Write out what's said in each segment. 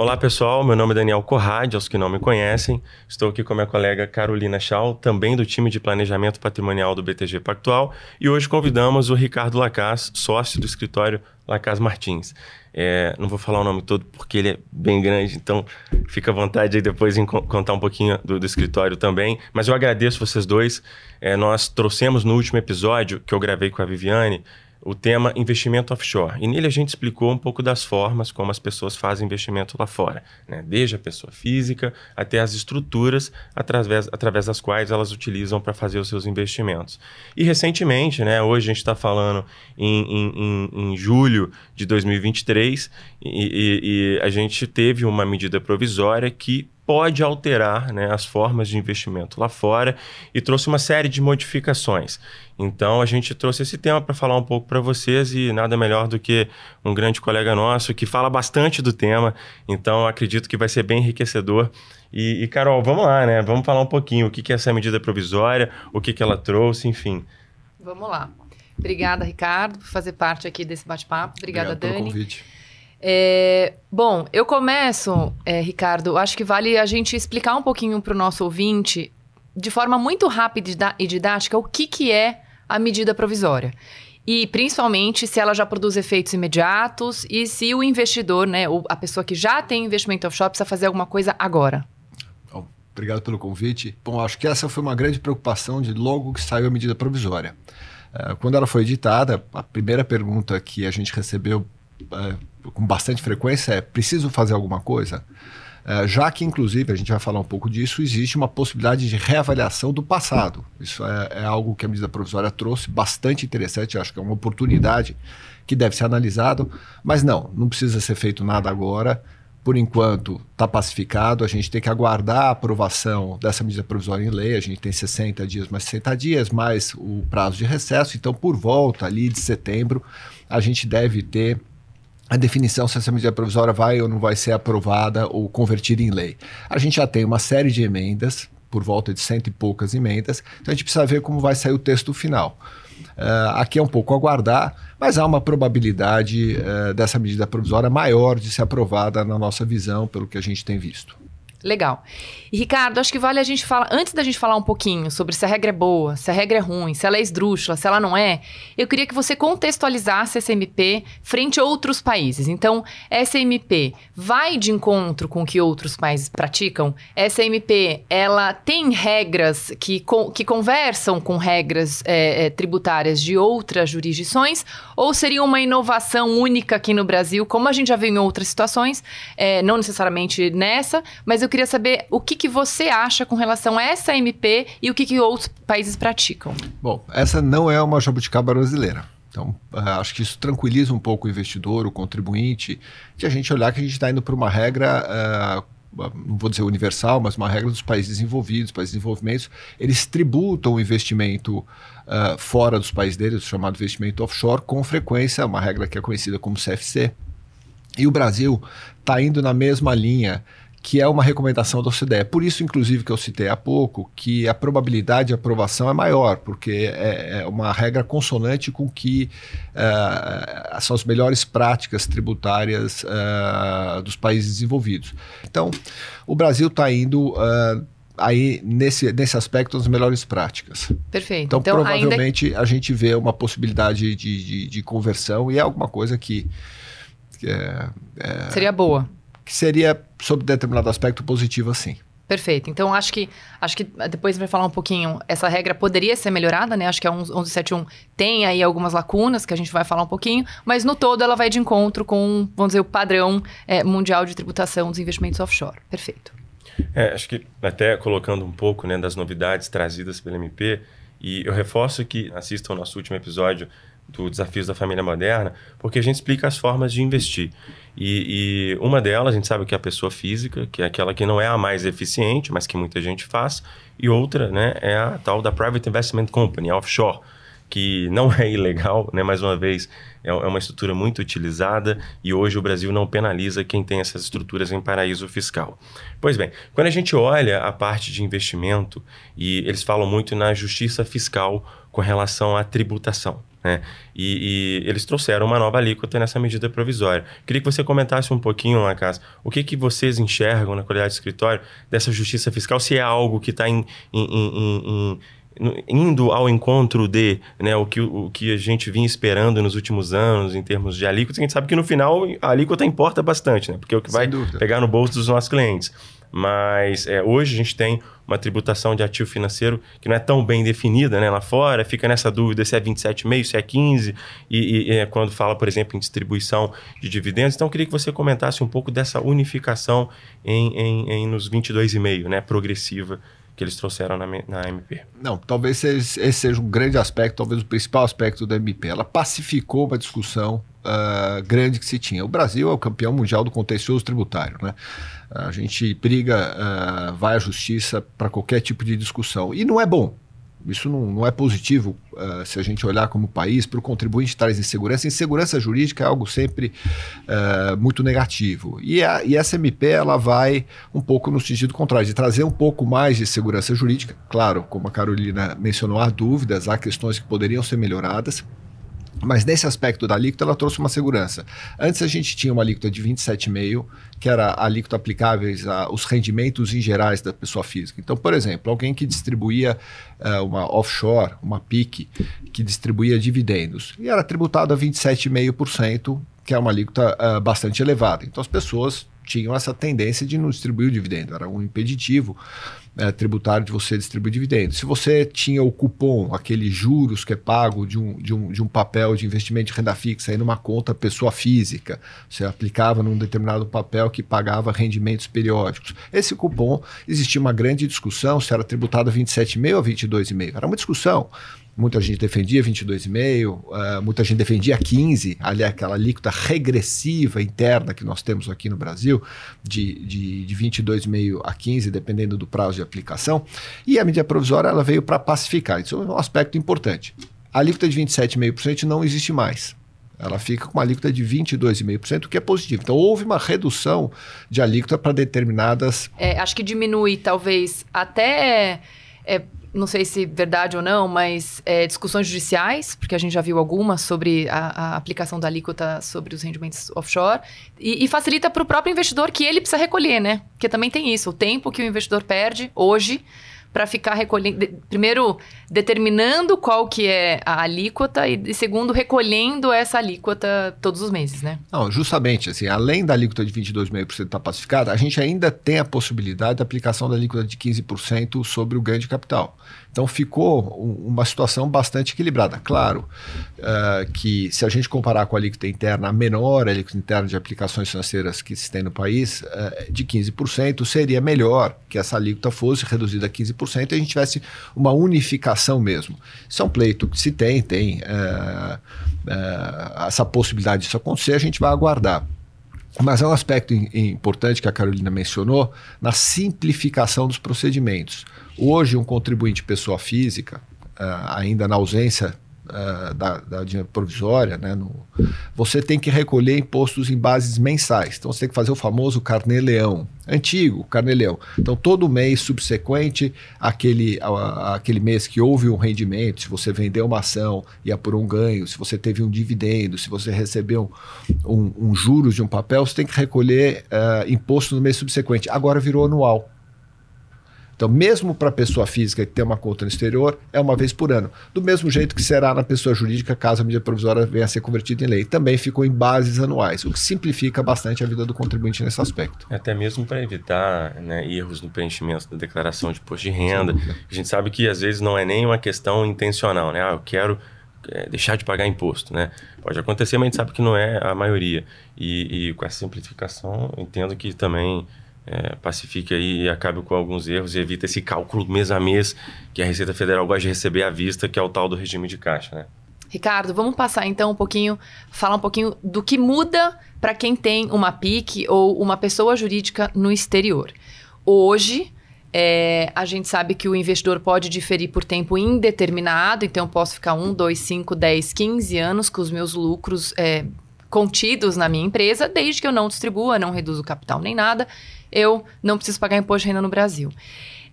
Olá pessoal, meu nome é Daniel Corrade, aos que não me conhecem. Estou aqui com a minha colega Carolina Schau, também do time de planejamento patrimonial do BTG Pactual, e hoje convidamos o Ricardo Lacaz, sócio do escritório Lacaz Martins. É, não vou falar o nome todo porque ele é bem grande, então fica à vontade aí depois em contar um pouquinho do, do escritório também. Mas eu agradeço vocês dois. É, nós trouxemos no último episódio que eu gravei com a Viviane o tema investimento offshore. E nele a gente explicou um pouco das formas como as pessoas fazem investimento lá fora, né? desde a pessoa física até as estruturas através, através das quais elas utilizam para fazer os seus investimentos. E recentemente, né, hoje a gente está falando em, em, em, em, julho de 2023, e, e, e a gente teve uma medida provisória que pode alterar né, as formas de investimento lá fora e trouxe uma série de modificações. Então a gente trouxe esse tema para falar um pouco para vocês e nada melhor do que um grande colega nosso que fala bastante do tema. Então acredito que vai ser bem enriquecedor. E, e Carol, vamos lá, né? Vamos falar um pouquinho o que, que é essa medida provisória, o que, que ela trouxe, enfim. Vamos lá. Obrigada, Ricardo, por fazer parte aqui desse bate-papo. Obrigada, Obrigado Dani. Pelo convite. É, bom, eu começo, é, Ricardo, acho que vale a gente explicar um pouquinho para o nosso ouvinte, de forma muito rápida e didática, o que, que é a medida provisória. E principalmente se ela já produz efeitos imediatos e se o investidor, né, a pessoa que já tem investimento offshore, precisa fazer alguma coisa agora. Obrigado pelo convite. Bom, acho que essa foi uma grande preocupação de logo que saiu a medida provisória. Uh, quando ela foi editada, a primeira pergunta que a gente recebeu uh, com bastante frequência é: preciso fazer alguma coisa? Uh, já que, inclusive, a gente vai falar um pouco disso, existe uma possibilidade de reavaliação do passado. Isso é, é algo que a medida provisória trouxe, bastante interessante, acho que é uma oportunidade que deve ser analisado, mas não, não precisa ser feito nada agora. Por enquanto, está pacificado, a gente tem que aguardar a aprovação dessa medida provisória em lei, a gente tem 60 dias mais 60 dias, mais o prazo de recesso, então por volta ali de setembro, a gente deve ter a definição se essa medida provisória vai ou não vai ser aprovada ou convertida em lei. A gente já tem uma série de emendas, por volta de cento e poucas emendas, então a gente precisa ver como vai sair o texto final. Uh, aqui é um pouco aguardar, mas há uma probabilidade uh, dessa medida provisória maior de ser aprovada na nossa visão, pelo que a gente tem visto. Legal. E Ricardo, acho que vale a gente falar, antes da gente falar um pouquinho sobre se a regra é boa, se a regra é ruim, se ela é esdrúxula, se ela não é, eu queria que você contextualizasse essa MP frente a outros países. Então, essa MP vai de encontro com o que outros países praticam? Essa MP, ela tem regras que, que conversam com regras é, é, tributárias de outras jurisdições? Ou seria uma inovação única aqui no Brasil, como a gente já viu em outras situações, é, não necessariamente nessa, mas eu queria saber o que, que você acha com relação a essa MP e o que, que outros países praticam. Bom, essa não é uma jabuticaba brasileira. Então, uh, acho que isso tranquiliza um pouco o investidor, o contribuinte, de a gente olhar que a gente está indo para uma regra, uh, não vou dizer universal, mas uma regra dos países desenvolvidos, países desenvolvimentos, eles tributam o investimento uh, fora dos países deles, chamado investimento offshore, com frequência, uma regra que é conhecida como CFC. E o Brasil está indo na mesma linha que é uma recomendação da OCDE. Por isso, inclusive, que eu citei há pouco, que a probabilidade de aprovação é maior, porque é, é uma regra consonante com que uh, são as melhores práticas tributárias uh, dos países desenvolvidos. Então, o Brasil está indo. Uh, aí nesse, nesse aspecto as melhores práticas. Perfeito. Então, então provavelmente ainda... a gente vê uma possibilidade de, de, de, conversão e é alguma coisa que, que é, é... seria boa que seria, sob determinado aspecto, positivo assim. Perfeito. Então, acho que acho que depois vai falar um pouquinho. Essa regra poderia ser melhorada, né? Acho que a 1171 tem aí algumas lacunas que a gente vai falar um pouquinho, mas no todo ela vai de encontro com, vamos dizer, o padrão é, mundial de tributação dos investimentos offshore. Perfeito. É, acho que até colocando um pouco né, das novidades trazidas pelo MP, e eu reforço que assistam ao nosso último episódio do Desafios da Família Moderna, porque a gente explica as formas de investir. E, e, uma delas, a gente sabe que é a pessoa física, que é aquela que não é a mais eficiente, mas que muita gente faz, e outra né, é a tal da Private Investment Company, offshore, que não é ilegal, né, mais uma vez, é, é uma estrutura muito utilizada e hoje o Brasil não penaliza quem tem essas estruturas em paraíso fiscal. Pois bem, quando a gente olha a parte de investimento, e eles falam muito na justiça fiscal com relação à tributação. Né? E, e, eles trouxeram uma nova alíquota nessa medida provisória. Queria que você comentasse um pouquinho, Lacas, o que, que vocês enxergam na qualidade de escritório dessa justiça fiscal, se é algo que está em, em, em, indo ao encontro de né, o, que, o que a gente vinha esperando nos últimos anos em termos de alíquota, a gente sabe que no final a alíquota importa bastante, né? Porque é o que vai pegar no bolso dos nossos clientes. Mas é, hoje a gente tem uma tributação de ativo financeiro que não é tão bem definida né, lá fora, fica nessa dúvida se é 27,5%, se é 15%, e, e, e é quando fala, por exemplo, em distribuição de dividendos. Então, eu queria que você comentasse um pouco dessa unificação em, em, em nos 22,5%, né, progressiva que eles trouxeram na, na MP. Não, talvez esse seja um grande aspecto, talvez o principal aspecto da MP. Ela pacificou uma discussão uh, grande que se tinha. O Brasil é o campeão mundial do contencioso tributário, né? A gente briga, uh, vai à justiça para qualquer tipo de discussão. E não é bom. Isso não, não é positivo uh, se a gente olhar como país. Para o contribuinte traz insegurança. Insegurança jurídica é algo sempre uh, muito negativo. E, a, e essa MP ela vai um pouco no sentido contrário, de trazer um pouco mais de segurança jurídica. Claro, como a Carolina mencionou, há dúvidas, há questões que poderiam ser melhoradas. Mas nesse aspecto da alíquota, ela trouxe uma segurança. Antes a gente tinha uma alíquota de 27,5%, que era a alíquota aplicáveis aos rendimentos em gerais da pessoa física. Então, por exemplo, alguém que distribuía uh, uma offshore, uma PIC, que distribuía dividendos, e era tributado a 27,5%, que é uma alíquota uh, bastante elevada. Então, as pessoas tinham essa tendência de não distribuir o dividendo, era um impeditivo é, tributário de você distribuir dividendos. Se você tinha o cupom, aquele juros que é pago de um, de um, de um papel de investimento de renda fixa aí numa conta pessoa física, você aplicava num determinado papel que pagava rendimentos periódicos. Esse cupom, existia uma grande discussão se era tributado a 27,5 ou 22,5. Era uma discussão. Muita gente defendia 22,5, uh, eh, muita gente defendia 15, ali aquela alíquota regressiva interna que nós temos aqui no Brasil, de, de, de 22,5 a 15, dependendo do prazo de aplicação. E a medida provisória ela veio para pacificar. Isso é um aspecto importante. A alíquota de 27,5% não existe mais. Ela fica com uma alíquota de 22,5%, o que é positivo. Então, houve uma redução de alíquota para determinadas. É, acho que diminui, talvez, até. É, não sei se verdade ou não, mas é, discussões judiciais, porque a gente já viu algumas sobre a, a aplicação da alíquota sobre os rendimentos offshore, e, e facilita para o próprio investidor que ele precisa recolher, né? Porque também tem isso, o tempo que o investidor perde hoje para ficar recolhendo, primeiro determinando qual que é a alíquota e, segundo recolhendo essa alíquota todos os meses, né? Não, justamente, assim, além da alíquota de 22,5% estar pacificada, a gente ainda tem a possibilidade da aplicação da alíquota de 15% sobre o ganho de capital. Então ficou uma situação bastante equilibrada. Claro uh, que se a gente comparar com a alíquota interna, a menor alíquota interna de aplicações financeiras que se tem no país, uh, de 15%, seria melhor que essa alíquota fosse reduzida a 15% e a gente tivesse uma unificação mesmo. Isso é um pleito que se tem, tem uh, essa possibilidade disso acontecer, a gente vai aguardar. Mas é um aspecto importante que a Carolina mencionou na simplificação dos procedimentos. Hoje, um contribuinte pessoa física, uh, ainda na ausência uh, da, da provisória, né, no, você tem que recolher impostos em bases mensais. Então, você tem que fazer o famoso carnê-leão. Antigo, carnê-leão. Então, todo mês subsequente àquele, à, àquele mês que houve um rendimento, se você vendeu uma ação e apurou um ganho, se você teve um dividendo, se você recebeu um, um juros de um papel, você tem que recolher uh, imposto no mês subsequente. Agora virou anual. Então, mesmo para a pessoa física que tem uma conta no exterior, é uma vez por ano. Do mesmo jeito que será na pessoa jurídica, caso a medida provisória venha a ser convertida em lei. Também ficou em bases anuais, o que simplifica bastante a vida do contribuinte nesse aspecto. Até mesmo para evitar né, erros no preenchimento da declaração de imposto de renda. A gente sabe que às vezes não é nem uma questão intencional, né? Ah, eu quero é, deixar de pagar imposto, né? Pode acontecer, mas a gente sabe que não é a maioria. E, e com essa simplificação, entendo que também é, pacifique aí e acabe com alguns erros e evita esse cálculo mês a mês que a Receita Federal gosta de receber à vista, que é o tal do regime de caixa, né? Ricardo, vamos passar então um pouquinho, falar um pouquinho do que muda para quem tem uma PIC ou uma pessoa jurídica no exterior. Hoje, é, a gente sabe que o investidor pode diferir por tempo indeterminado, então posso ficar 1, 2, 5, 10, 15 anos com os meus lucros é, contidos na minha empresa, desde que eu não distribua, não reduza o capital nem nada eu não preciso pagar imposto de renda no Brasil.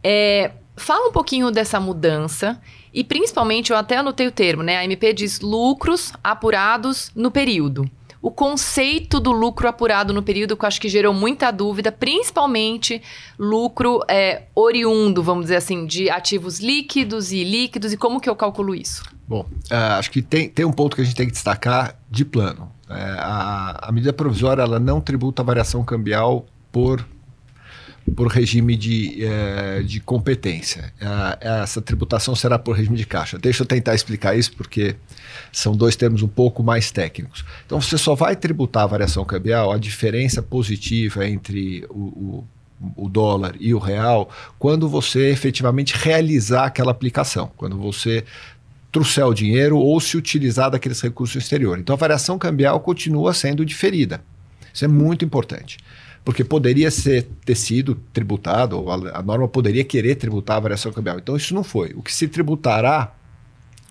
É, Fala um pouquinho dessa mudança e principalmente, eu até anotei o termo, né? A MP diz lucros apurados no período. O conceito do lucro apurado no período que eu acho que gerou muita dúvida, principalmente lucro é, oriundo, vamos dizer assim, de ativos líquidos e ilíquidos, e como que eu calculo isso? Bom, uh, acho que tem, tem um ponto que a gente tem que destacar de plano. É, a, a medida provisória ela não tributa a variação cambial por por regime de, é, de competência. É, essa tributação será por regime de caixa. Deixa eu tentar explicar isso, porque são dois termos um pouco mais técnicos. Então, você só vai tributar a variação cambial, a diferença positiva entre o, o, o dólar e o real, quando você efetivamente realizar aquela aplicação, quando você trouxer o dinheiro ou se utilizar daqueles recursos exteriores. Então, a variação cambial continua sendo diferida. Isso é muito importante porque poderia ser ter sido tributado, a, a norma poderia querer tributar a variação cambial. Então isso não foi. O que se tributará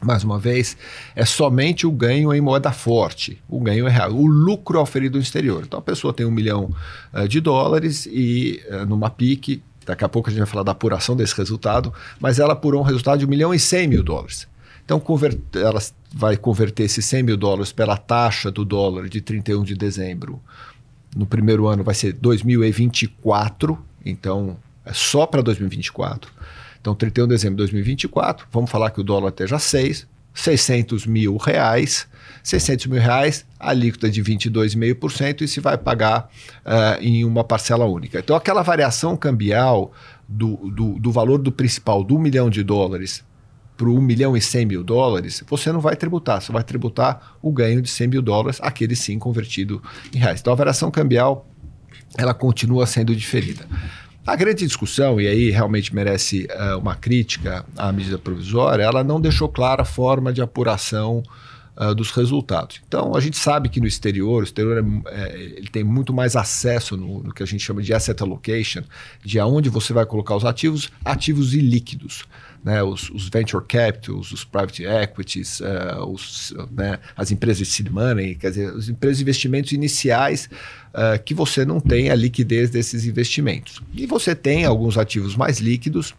mais uma vez, é somente o ganho em moeda forte. O ganho é real. O lucro oferido no exterior. Então a pessoa tem um milhão uh, de dólares e uh, numa PIC, daqui a pouco a gente vai falar da apuração desse resultado, mas ela apurou um resultado de um milhão e cem mil dólares. Então ela vai converter esses 100 mil dólares pela taxa do dólar de 31 de dezembro no primeiro ano vai ser 2024, então é só para 2024. Então, 31 de dezembro de 2024, vamos falar que o dólar esteja 6, 600 mil reais. 600 mil reais, alíquota de 22,5% e se vai pagar uh, em uma parcela única. Então, aquela variação cambial do, do, do valor do principal do milhão de dólares para 1 milhão e 100 mil dólares, você não vai tributar, você vai tributar o ganho de 100 mil dólares, aquele sim convertido em reais. Então a variação cambial ela continua sendo diferida. A grande discussão, e aí realmente merece uh, uma crítica à medida provisória, ela não deixou clara a forma de apuração uh, dos resultados. Então, a gente sabe que no exterior, o exterior é, é, ele tem muito mais acesso no, no, que a gente chama de asset allocation, de aonde você vai colocar os ativos, ativos ilíquidos né, os, os, venture capitals, os private equities, uh, os, né, as empresas de seed money, quer dizer, as empresas de investimentos iniciais uh, que você não tem a liquidez desses investimentos. E você tem alguns ativos mais líquidos,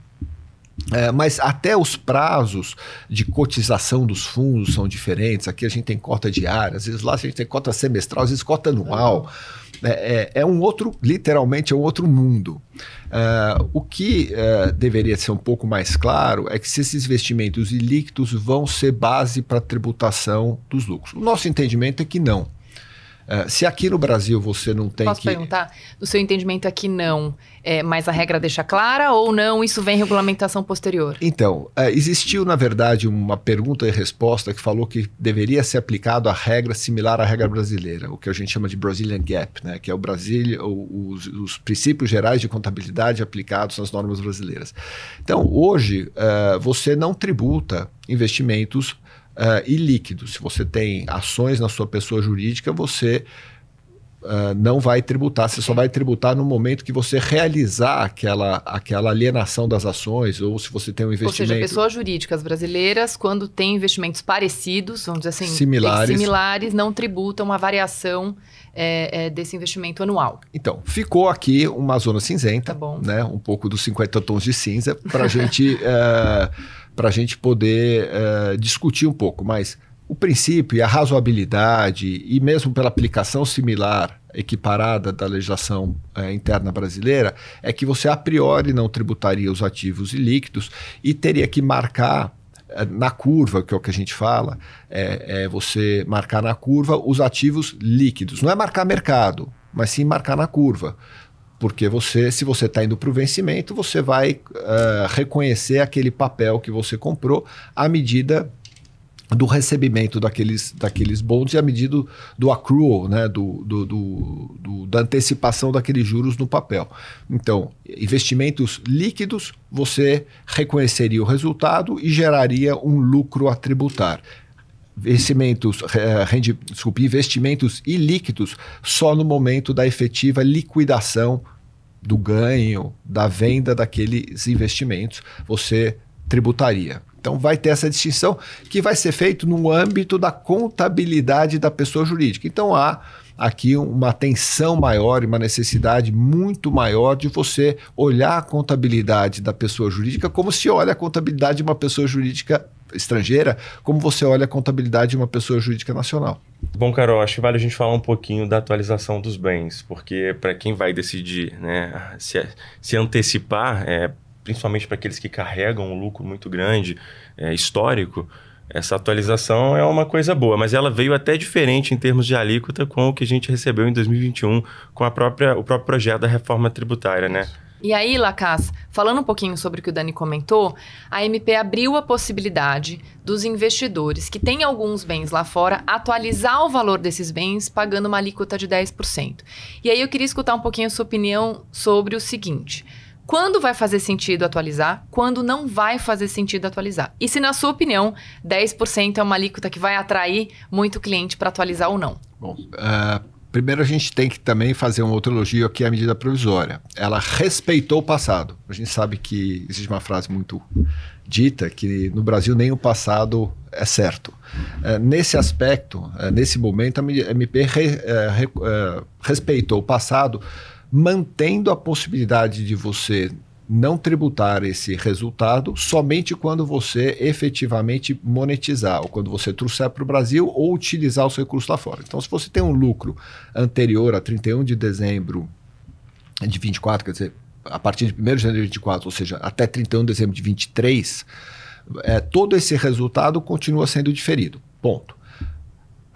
é, mas até os prazos de cotização dos fundos são diferentes. Aqui a gente tem cota diária, às vezes lá a gente tem cota semestral, às vezes cota anual. É, é, é um outro, literalmente, é um outro mundo. Uh, o que uh, deveria ser um pouco mais claro é que se esses investimentos ilíquidos vão ser base para tributação dos lucros. O nosso entendimento é que não. Uh, se aqui no Brasil você não tem Posso que... perguntar? No seu entendimento aqui não, é, mas a regra deixa clara ou não? Isso vem em regulamentação posterior? Então, uh, existiu na verdade uma pergunta e resposta que falou que deveria ser aplicado a regra similar à regra brasileira, o que a gente chama de Brazilian Gap, né? que é o Brasil, os, os princípios gerais de contabilidade aplicados nas normas brasileiras. Então, hoje, uh, você não tributa investimentos uh, e líquido. Se você tem ações na sua pessoa jurídica, você uh, não vai tributar. Você só vai tributar no momento que você realizar aquela, aquela alienação das ações ou se você tem um investimento. Ou seja, pessoas jurídicas brasileiras, quando têm investimentos parecidos, vamos dizer assim, similares, similares não tributam a variação é, é, desse investimento anual. Então, ficou aqui uma zona cinzenta, tá né? um pouco dos 50 tons de cinza, para a gente. uh, para a gente poder uh, discutir um pouco. Mas o princípio e a razoabilidade, e mesmo pela aplicação similar, equiparada da legislação uh, interna brasileira, é que você a priori não tributaria os ativos e líquidos e teria que marcar uh, na curva, que é o que a gente fala, é, é você marcar na curva os ativos líquidos. Não é marcar mercado, mas sim marcar na curva. Porque você, se você está indo para o vencimento, você vai uh, reconhecer aquele papel que você comprou à medida do recebimento daqueles, daqueles bonds e à medida do accrual, né, do, do, do, da antecipação daqueles juros no papel. Então, investimentos líquidos, você reconheceria o resultado e geraria um lucro a tributar investimentos, rende, desculpe, investimentos ilíquidos só no momento da efetiva liquidação do ganho, da venda daqueles investimentos, você tributaria. Então vai ter essa distinção que vai ser feito no âmbito da contabilidade da pessoa jurídica. Então há aqui uma atenção maior e uma necessidade muito maior de você olhar a contabilidade da pessoa jurídica como se olha a contabilidade de uma pessoa jurídica estrangeira, como você olha a contabilidade de uma pessoa jurídica nacional. Bom, Carol, acho que vale a gente falar um pouquinho da atualização dos bens, porque para quem vai decidir né, se, se antecipar, é, principalmente para aqueles que carregam um lucro muito grande, é, histórico, essa atualização é uma coisa boa, mas ela veio até diferente em termos de alíquota com o que a gente recebeu em 2021 com a própria, o próprio projeto da reforma tributária, né? E aí, Lacaz, falando um pouquinho sobre o que o Dani comentou, a MP abriu a possibilidade dos investidores que têm alguns bens lá fora atualizar o valor desses bens pagando uma alíquota de 10%. E aí eu queria escutar um pouquinho a sua opinião sobre o seguinte: quando vai fazer sentido atualizar, quando não vai fazer sentido atualizar. E se, na sua opinião, 10% é uma alíquota que vai atrair muito cliente para atualizar ou não? Bom, uh, primeiro a gente tem que também fazer um outro elogio aqui à medida provisória. Ela respeitou o passado. A gente sabe que existe uma frase muito dita que no Brasil nem o passado é certo. Uh, nesse aspecto, uh, nesse momento, a MP re, respeitou o passado mantendo a possibilidade de você não tributar esse resultado somente quando você efetivamente monetizar, ou quando você trouxer para o Brasil ou utilizar os recursos lá fora. Então, se você tem um lucro anterior a 31 de dezembro de 24, quer dizer, a partir de 1 de janeiro de 24, ou seja, até 31 de dezembro de 23, é, todo esse resultado continua sendo diferido. Ponto.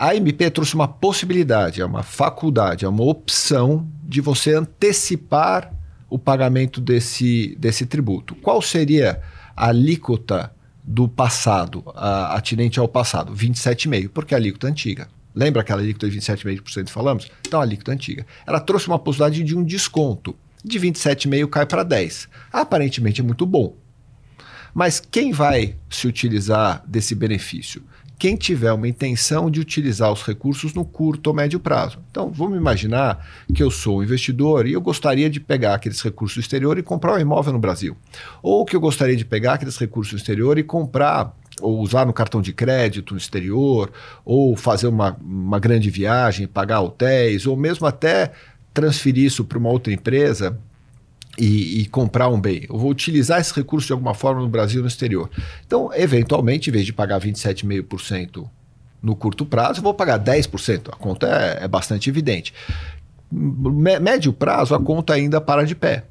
A MP trouxe uma possibilidade, é uma faculdade, é uma opção de você antecipar o pagamento desse, desse tributo. Qual seria a alíquota do passado, a, atinente ao passado? 27,5%, porque é a alíquota antiga. Lembra aquela alíquota de 27,5% que falamos? Então, a alíquota antiga. Ela trouxe uma possibilidade de um desconto. De 27,5% cai para 10%. Aparentemente é muito bom. Mas quem vai se utilizar desse benefício? Quem tiver uma intenção de utilizar os recursos no curto ou médio prazo. Então, vamos imaginar que eu sou um investidor e eu gostaria de pegar aqueles recursos do exterior e comprar um imóvel no Brasil. Ou que eu gostaria de pegar aqueles recursos do exterior e comprar ou usar no cartão de crédito no exterior, ou fazer uma, uma grande viagem, pagar hotéis, ou mesmo até transferir isso para uma outra empresa e, e, comprar um bem. Eu vou utilizar esse recurso de alguma forma no Brasil e no exterior. Então, eventualmente, em vez de pagar 27,5% no curto prazo, eu vou pagar 10%. A conta é, é bastante evidente. Médio prazo, a conta ainda para de pé.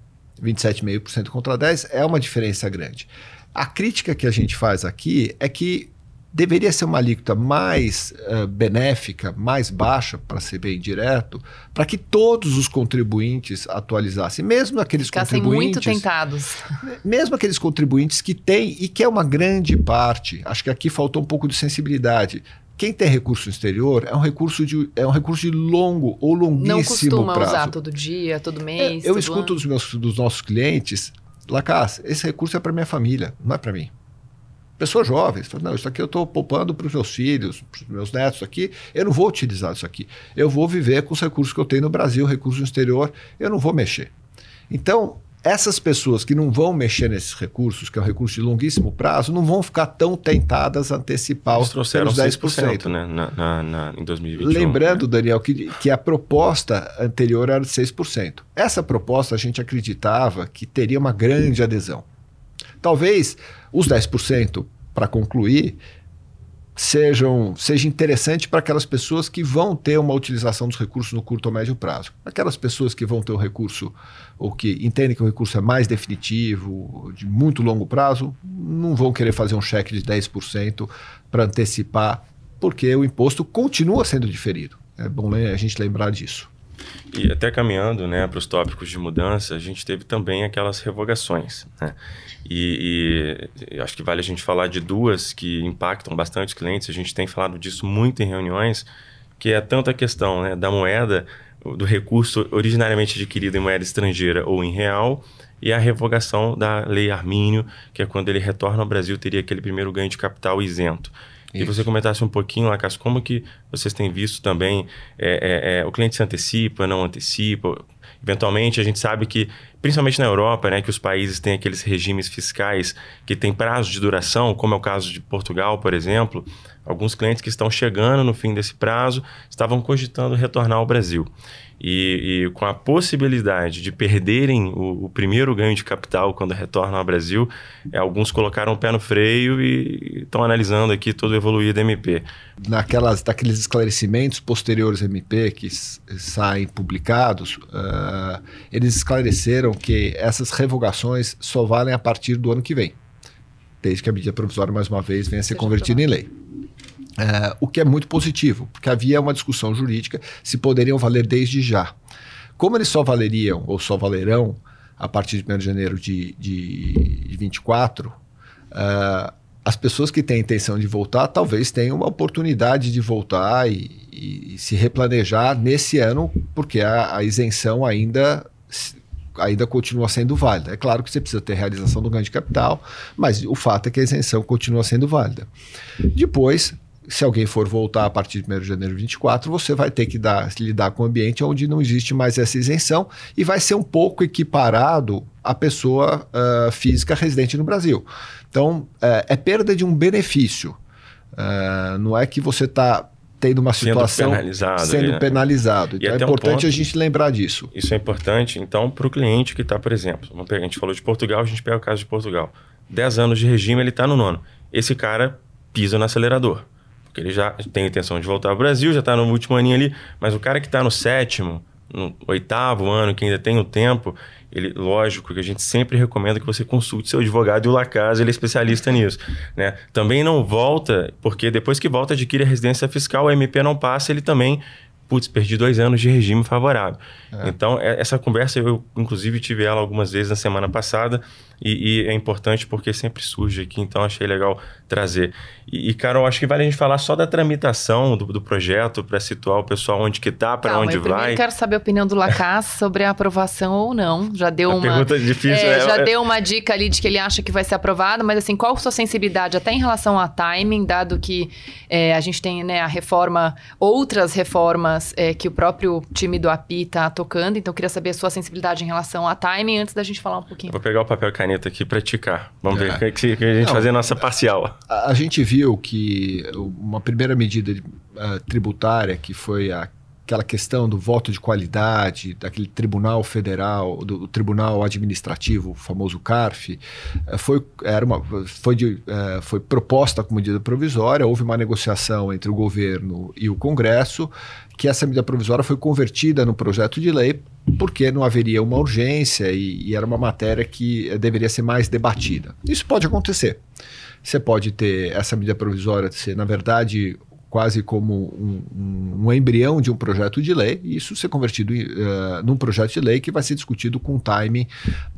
27,5% contra 10% é uma diferença grande. A crítica que a gente faz aqui é que deveria ser uma alíquota mais uh, benéfica, mais baixa, para ser bem direto, para que todos os contribuintes atualizassem, mesmo aqueles Ficassem contribuintes... muito tentados. Mesmo aqueles contribuintes que têm, e que é uma grande parte, acho que aqui faltou um pouco de sensibilidade, quem tem recurso exterior é um recurso de, é um recurso de longo ou longuíssimo Não costuma prazo. usar todo dia, todo mês. É, eu escuto dos, meus, dos nossos clientes, Lacas, esse recurso é para minha família, não é para mim. Pessoas jovens, falam, não, isso aqui eu estou poupando para os meus filhos, para os meus netos aqui, eu não vou utilizar isso aqui. Eu vou viver com os recursos que eu tenho no Brasil, recursos no exterior, eu não vou mexer. Então, essas pessoas que não vão mexer nesses recursos, que é um recurso de longuíssimo prazo, não vão ficar tão tentadas a antecipar Eles os 10%, né, na, na, na, em 2021. Lembrando, né? Daniel, que, que a proposta anterior era de 6%. Essa proposta a gente acreditava que teria uma grande adesão. Talvez os 10%, para concluir, sejam, seja interessante para aquelas pessoas que vão ter uma utilização dos recursos no curto ou médio prazo. Aquelas pessoas que vão ter o recurso ou que entendem que o recurso é mais definitivo, de muito longo prazo, não vão querer fazer um cheque de 10% para antecipar, porque o imposto continua sendo diferido. É bom a gente lembrar disso. E até caminhando né, para os tópicos de mudança, a gente teve também aquelas revogações. Né? E, e, acho que vale a gente falar de duas que impactam bastante os clientes. A gente tem falado disso muito em reuniões, que é tanto a questão né, da moeda, do recurso originariamente adquirido em moeda estrangeira ou em real, e a revogação da lei Armínio, que é quando ele retorna ao Brasil, teria aquele primeiro ganho de capital isento. Isso. E você comentasse um pouquinho, Lacas, como que vocês têm visto também, é, é, é, o cliente se antecipa, não antecipa, Eventualmente, a gente sabe que, principalmente na Europa, né, que os países têm aqueles regimes fiscais que têm prazo de duração, como é o caso de Portugal, por exemplo. Alguns clientes que estão chegando no fim desse prazo estavam cogitando retornar ao Brasil. E, e, com a possibilidade de perderem o, o, primeiro ganho de capital quando retornam ao Brasil, é, alguns colocaram o pé no freio e estão analisando aqui todo o evoluir da MP. Naquelas, daqueles esclarecimentos posteriores à MP que saem publicados, uh, eles esclareceram que essas revogações só valem a partir do ano que vem, desde que a medida provisória, mais uma vez, venha a ser convertida em lei. É, o que é muito positivo, porque havia uma discussão jurídica se poderiam valer desde já. Como eles só valeriam, ou só valerão, a partir de 1 de janeiro de, de, de 24, uh, as pessoas que têm a intenção de voltar talvez tenham uma oportunidade de voltar e, e, e se replanejar nesse ano, porque a, a isenção ainda ainda continua sendo válida. É claro que você precisa ter realização do ganho de capital, mas o fato é que a isenção continua sendo válida. Depois, se alguém for voltar a partir de 1 de janeiro de 24, você vai ter que dar, lidar com um ambiente onde não existe mais essa isenção e vai ser um pouco equiparado à pessoa uh, física residente no Brasil. Então, uh, é perda de um benefício. Uh, não é que você está tendo uma situação sendo penalizado. Sendo né? penalizado. Então é importante um ponto, a gente lembrar disso. Isso é importante, então, para o cliente que está, por exemplo, a gente falou de Portugal, a gente pega o caso de Portugal. 10 anos de regime, ele está no nono. Esse cara pisa no acelerador. Porque ele já tem intenção de voltar ao Brasil, já está no último aninho ali. Mas o cara que está no sétimo, no oitavo ano, que ainda tem o tempo, ele, lógico que a gente sempre recomenda que você consulte seu advogado e o Lacasa, ele é especialista nisso. Né? Também não volta, porque depois que volta, adquire a residência fiscal, o MP não passa, ele também putz, perdi dois anos de regime favorável. É. Então, é, essa conversa eu, inclusive, tive ela algumas vezes na semana passada e, e, é importante porque sempre surge aqui, então achei legal trazer. E, e Carol, acho que vale a gente falar só da tramitação do, do projeto para situar o pessoal onde que tá, para onde eu vai. Eu quero saber a opinião do Lacaz sobre a aprovação ou não. Já deu a uma pergunta difícil. É, é, já é... deu uma dica ali de que ele acha que vai ser aprovado, mas assim, qual a sua sensibilidade até em relação a timing, dado que é, a gente tem né, a reforma, outras reformas é, que o próprio time do API está tocando, então eu queria saber a sua sensibilidade em relação a timing antes da gente falar um pouquinho. vou pegar o papel e caneta aqui para ticar. Vamos é. ver o que, que, a gente Não, fazer nossa parcial. A, a, gente viu que uma primeira medida uh, tributária, que foi a, aquela questão do voto de qualidade, daquele tribunal federal, do, tribunal administrativo, o famoso CARF, uh, foi, era uma, foi, de, uh, foi proposta como medida provisória, houve uma negociação entre o governo e o Congresso, que essa medida provisória foi convertida no projeto de lei porque não haveria uma urgência e, e, era uma matéria que deveria ser mais debatida. Isso pode acontecer. Você pode ter essa medida provisória ser, na verdade, quase como um, um, um embrião de um projeto de lei, e isso ser convertido uh, num projeto de lei que vai ser discutido com um time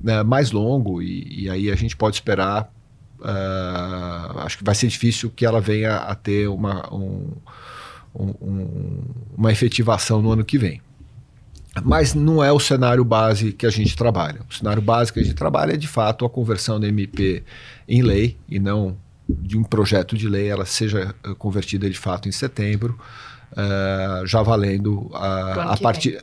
uh, mais longo, e, e, aí a gente pode esperar. Uh, acho que vai ser difícil que ela venha a ter uma. Um, um, uma efetivação no ano que vem. Mas não é o cenário base que a gente trabalha. O cenário base que a gente trabalha é, de fato, a conversão da MP em lei e não de um projeto de lei, ela seja eh, convertida de fato em setembro, uh, já valendo a, a partir.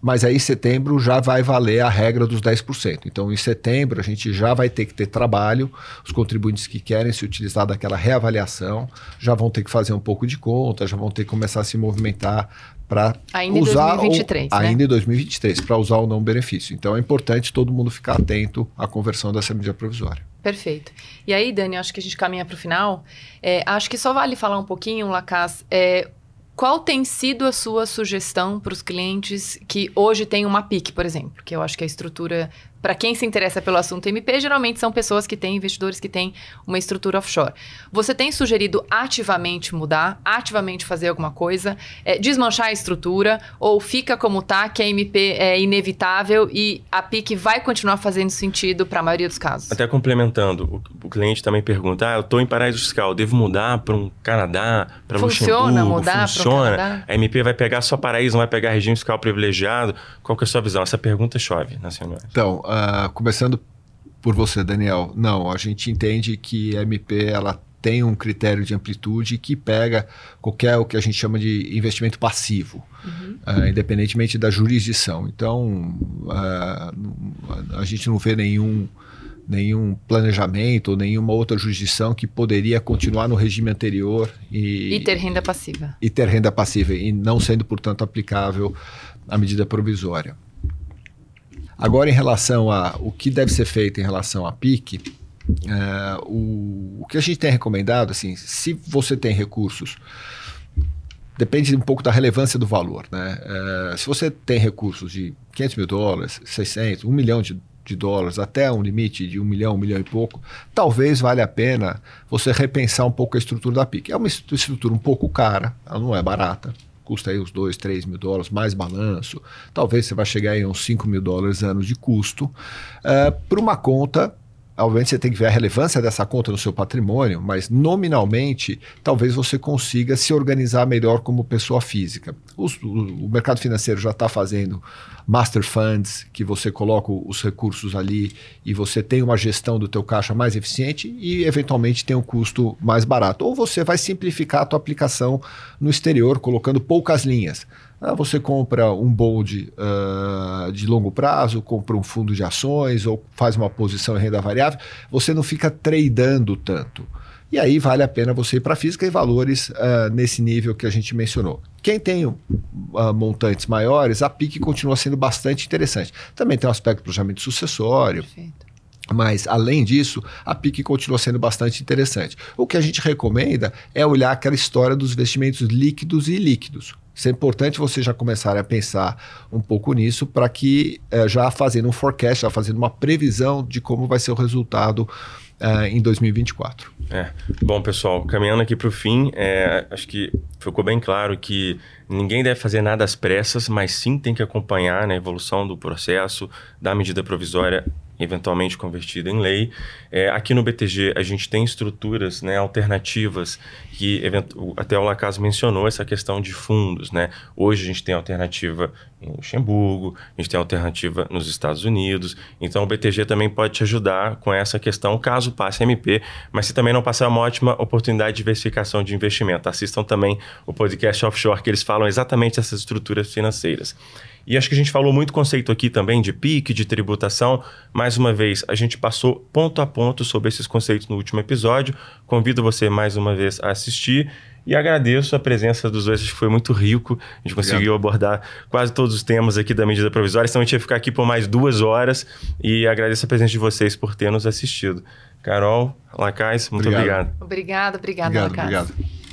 Mas aí em setembro já vai valer a regra dos 10%. Então em setembro a gente já vai ter que ter trabalho, os contribuintes que querem se utilizar daquela reavaliação já vão ter que fazer um pouco de conta, já vão ter que começar a se movimentar para usar em 2023, ou, né? ainda em 2023 para usar o não benefício. Então é importante todo mundo ficar atento à conversão dessa medida provisória. Perfeito. E aí, Dani, acho que a gente caminha para o final. É, acho que só vale falar um pouquinho, Lacaz, é, qual tem sido a sua sugestão para os clientes que hoje têm uma PIC, por exemplo? Que eu acho que a estrutura para quem se interessa pelo assunto MP, geralmente são pessoas que têm investidores que têm uma estrutura offshore. Você tem sugerido ativamente mudar, ativamente fazer alguma coisa, é, desmanchar a estrutura, ou fica como tá, que a MP é inevitável e a PIC vai continuar fazendo sentido para a maioria dos casos? Até complementando, o, o cliente também pergunta: ah, eu estou em paraíso fiscal, devo mudar para um Canadá, para Luxemburgo? Funciona mudar para um Canadá? A MP vai pegar só paraíso, não vai pegar regime fiscal privilegiado? Qual que é a sua visão? Essa pergunta chove na senhora. Então, uh, começando por você, Daniel, não, a gente entende que a MP ela tem um critério de amplitude que pega qualquer o que a gente chama de investimento passivo, uhum. uh, independentemente da jurisdição. Então, uh, a gente não vê nenhum nenhum planejamento ou nenhuma outra jurisdição que poderia continuar no regime anterior e, e ter renda passiva. E ter renda passiva e não sendo, portanto, aplicável a medida provisória. Agora, em relação a o que deve ser feito em relação à PIC, é, o, o que a gente tem recomendado, assim, se você tem recursos depende um pouco da relevância do valor. Né? É, se você tem recursos de 500 mil dólares, 600, 1 milhão de de dólares até um limite de um milhão, um milhão e pouco, talvez valha a pena você repensar um pouco a estrutura da PIC. É uma estrutura um pouco cara, ela não é barata, custa aí uns 2, 3 mil dólares, mais balanço, talvez você vai chegar aí uns 5 mil dólares anos de custo, uh, eh, para uma conta Obviamente você tem que ver a relevância dessa conta no seu patrimônio, mas nominalmente talvez você consiga se organizar melhor como pessoa física. O, o, mercado financeiro já está fazendo master funds, que você coloca os recursos ali e você tem uma gestão do teu caixa mais eficiente e eventualmente tem um custo mais barato. Ou você vai simplificar a tua aplicação no exterior, colocando poucas linhas. Ah, você compra um bond uh, de longo prazo, compra um fundo de ações ou faz uma posição em renda variável, você não fica tradando tanto. E aí vale a pena você ir para a física e valores uh, nesse nível que a gente mencionou. Quem tem uh, montantes maiores, a PIC continua sendo bastante interessante. Também tem um aspecto de planejamento sucessório. Perfeito. Mas, além disso, a PIC continua sendo bastante interessante. O que a gente recomenda é olhar aquela história dos investimentos líquidos e ilíquidos. Isso é importante você já começar a pensar um pouco nisso para que é, já fazendo um forecast, já fazendo uma previsão de como vai ser o resultado é, em 2024. É. Bom, pessoal, caminhando aqui para o fim, é, acho que ficou bem claro que ninguém deve fazer nada às pressas, mas sim tem que acompanhar né, a evolução do processo da medida provisória eventualmente convertida em lei. É, aqui no BTG a gente tem estruturas né, alternativas que até o Lacaz mencionou essa questão de fundos. Né? Hoje a gente tem alternativa em Luxemburgo, a gente tem alternativa nos Estados Unidos. Então o BTG também pode te ajudar com essa questão caso passe MP, mas se também não passar é uma ótima oportunidade de diversificação de investimento. Assistam também o podcast Offshore que eles falam exatamente dessas estruturas financeiras. E acho que a gente falou muito conceito aqui também de PIC, de tributação. Mais uma vez, a gente passou ponto a ponto sobre esses conceitos no último episódio. Convido você mais uma vez a assistir. E agradeço a presença dos dois, acho que foi muito rico. A gente conseguiu Obrigado. abordar quase todos os temas aqui da medida provisória, então a gente ia ficar aqui por mais duas horas. E agradeço a presença de vocês por ter nos assistido. Carol, Lacais, muito obrigado. Obrigado, obrigado, obrigado Lacais. Obrigado.